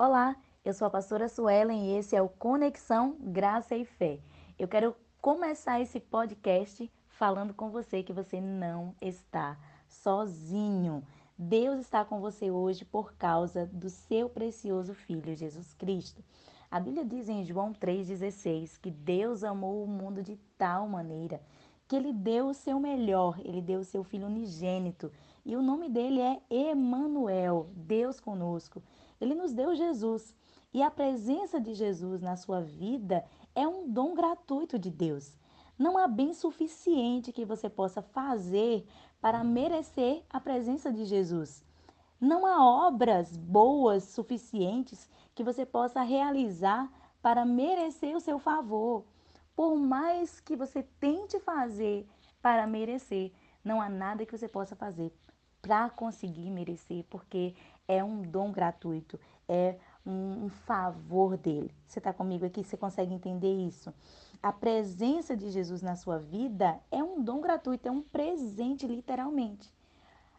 Olá, eu sou a pastora Suelen e esse é o Conexão Graça e Fé. Eu quero começar esse podcast falando com você que você não está sozinho. Deus está com você hoje por causa do seu precioso Filho Jesus Cristo. A Bíblia diz em João 3,16 que Deus amou o mundo de tal maneira que ele deu o seu melhor, ele deu o seu Filho unigênito. E o nome dele é Emanuel, Deus conosco. Ele nos deu Jesus. E a presença de Jesus na sua vida é um dom gratuito de Deus. Não há bem suficiente que você possa fazer para merecer a presença de Jesus. Não há obras boas suficientes que você possa realizar para merecer o seu favor. Por mais que você tente fazer para merecer, não há nada que você possa fazer para conseguir merecer, porque é um dom gratuito, é um, favor dele. Você está comigo aqui? Você consegue entender isso? A presença de Jesus na sua vida é um dom gratuito, é um presente, literalmente.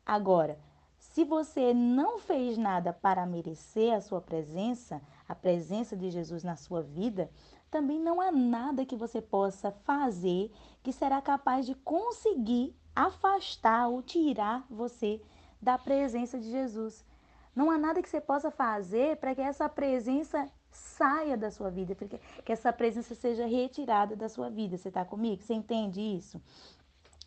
Agora, se você não fez nada para merecer a sua presença, a presença de Jesus na sua vida, também não há nada que você possa fazer que será capaz de conseguir afastar ou tirar você da presença de Jesus. Não há nada que você possa fazer para que essa presença saia da sua vida, porque que essa presença seja retirada da sua vida. Você está comigo? Você entende isso?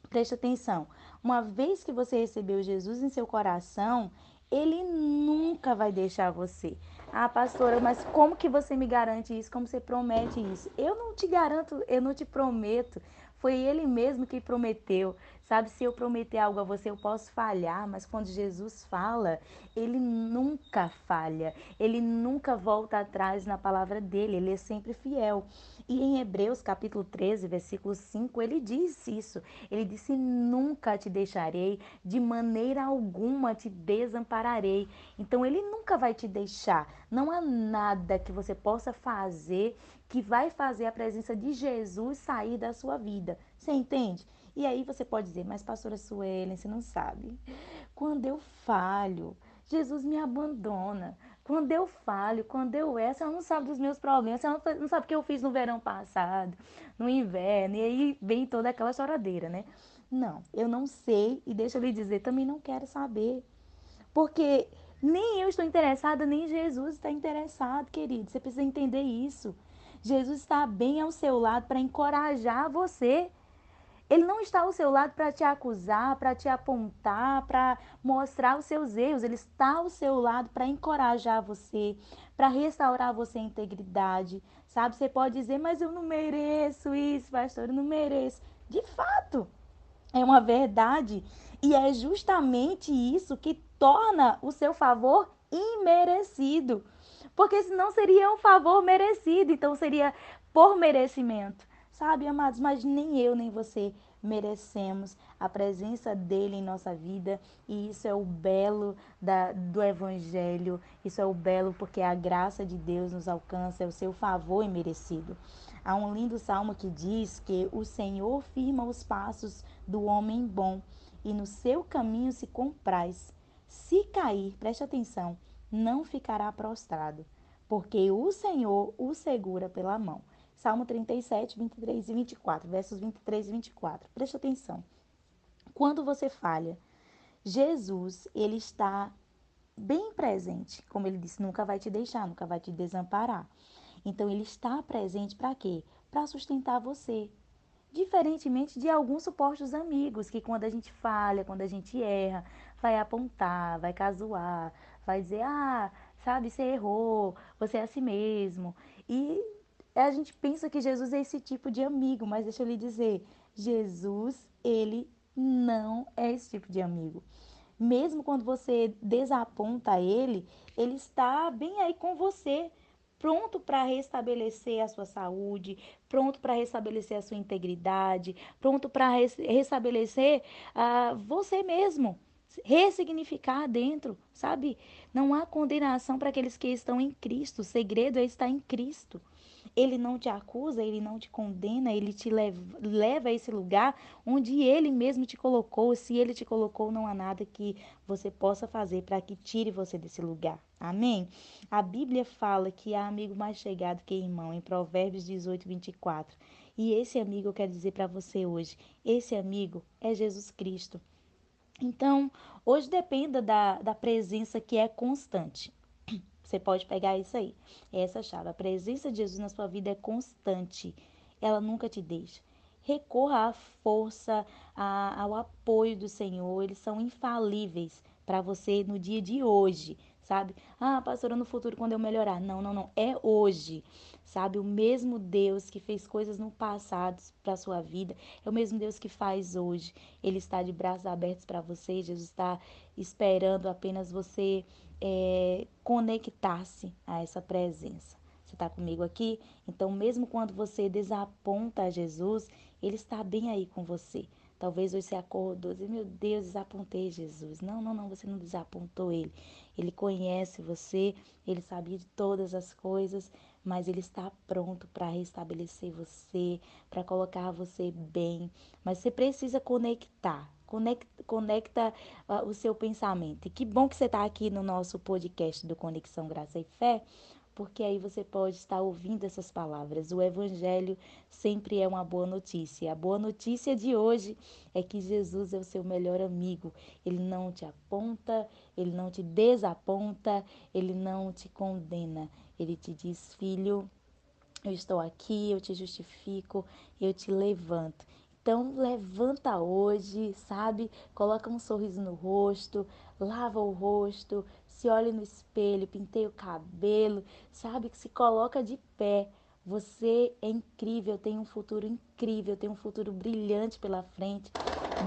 Preste atenção. Uma vez que você recebeu Jesus em seu coração, ele nunca vai deixar você. Ah, pastora, mas como que você me garante isso? Como você promete isso? Eu não te garanto, eu não te prometo. Foi ele mesmo que prometeu. Sabe, se eu prometer algo a você, eu posso falhar, mas quando Jesus fala, ele nunca falha. Ele nunca volta atrás na palavra dele, ele é sempre fiel. E em Hebreus capítulo 13, versículo 5, ele diz isso. Ele disse: Nunca te deixarei, de maneira alguma te desampararei. Então ele nunca vai te deixar. Não há nada que você possa fazer que vai fazer a presença de Jesus sair da sua vida. Você entende? E aí você pode dizer, mas pastora Suelen, você não sabe. Quando eu falho, Jesus me abandona. Quando eu falho, quando eu erro, ela não sabe dos meus problemas, ela não sabe o que eu fiz no verão passado, no inverno, e aí vem toda aquela choradeira, né? Não, eu não sei e deixa eu lhe dizer, também não quero saber. Porque nem eu estou interessada, nem Jesus está interessado, querido. Você precisa entender isso. Jesus está bem ao seu lado para encorajar você ele não está ao seu lado para te acusar, para te apontar, para mostrar os seus erros. Ele está ao seu lado para encorajar você, para restaurar você a integridade. Sabe? Você pode dizer, mas eu não mereço isso, pastor, eu não mereço. De fato, é uma verdade. E é justamente isso que torna o seu favor imerecido. Porque senão seria um favor merecido, então seria por merecimento. Sabe, amados, mas nem eu nem você merecemos a presença dele em nossa vida e isso é o belo da, do Evangelho, isso é o belo porque a graça de Deus nos alcança, é o seu favor imerecido. Há um lindo salmo que diz que o Senhor firma os passos do homem bom e no seu caminho se compraz. Se cair, preste atenção, não ficará prostrado, porque o Senhor o segura pela mão. Salmo 37, 23 e 24, versos 23 e 24. Preste atenção. Quando você falha, Jesus, ele está bem presente. Como ele disse, nunca vai te deixar, nunca vai te desamparar. Então, ele está presente para quê? Para sustentar você. Diferentemente de alguns supostos amigos, que quando a gente falha, quando a gente erra, vai apontar, vai casuar, vai dizer, ah, sabe, você errou, você é assim mesmo. E a gente pensa que Jesus é esse tipo de amigo, mas deixa eu lhe dizer, Jesus, ele não é esse tipo de amigo. Mesmo quando você desaponta ele, ele está bem aí com você, pronto para restabelecer a sua saúde, pronto para restabelecer a sua integridade, pronto para restabelecer uh, você mesmo, ressignificar dentro, sabe? Não há condenação para aqueles que estão em Cristo. O segredo é estar em Cristo. Ele não te acusa, ele não te condena, ele te leva, leva a esse lugar onde ele mesmo te colocou. Se ele te colocou, não há nada que você possa fazer para que tire você desse lugar. Amém? A Bíblia fala que há amigo mais chegado que irmão, em Provérbios 18, 24. E esse amigo eu quero dizer para você hoje: esse amigo é Jesus Cristo. Então, hoje dependa da, da presença que é constante. Você pode pegar isso aí, essa chave. A presença de Jesus na sua vida é constante, ela nunca te deixa. Recorra à força, ao apoio do Senhor, eles são infalíveis para você no dia de hoje sabe? Ah, pastora, no futuro quando eu melhorar. Não, não, não. É hoje, sabe? O mesmo Deus que fez coisas no passado para sua vida, é o mesmo Deus que faz hoje. Ele está de braços abertos para você. Jesus está esperando apenas você é, conectar-se a essa presença. Você está comigo aqui? Então, mesmo quando você desaponta a Jesus, Ele está bem aí com você. Talvez você acordou e meu Deus, desapontei Jesus. Não, não, não, você não desapontou ele. Ele conhece você, ele sabia de todas as coisas, mas ele está pronto para restabelecer você, para colocar você bem. Mas você precisa conectar. Conecta, conecta uh, o seu pensamento. E que bom que você está aqui no nosso podcast do Conexão Graça e Fé, porque aí você pode estar ouvindo essas palavras. O Evangelho sempre é uma boa notícia. A boa notícia de hoje é que Jesus é o seu melhor amigo. Ele não te aponta, ele não te desaponta, ele não te condena. Ele te diz, filho, eu estou aqui, eu te justifico, eu te levanto. Então levanta hoje, sabe? Coloca um sorriso no rosto, lava o rosto, se olha no espelho, penteia o cabelo, sabe? Que se coloca de pé. Você é incrível, tem um futuro incrível, tem um futuro brilhante pela frente.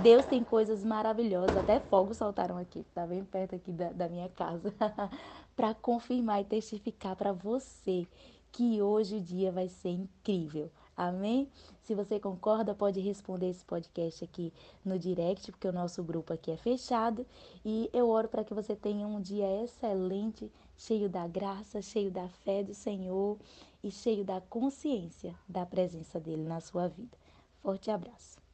Deus tem coisas maravilhosas, até fogos saltaram aqui, tá bem perto aqui da, da minha casa, para confirmar e testificar para você que hoje o dia vai ser incrível. Amém? Se você concorda, pode responder esse podcast aqui no direct, porque o nosso grupo aqui é fechado. E eu oro para que você tenha um dia excelente, cheio da graça, cheio da fé do Senhor e cheio da consciência da presença dele na sua vida. Forte abraço.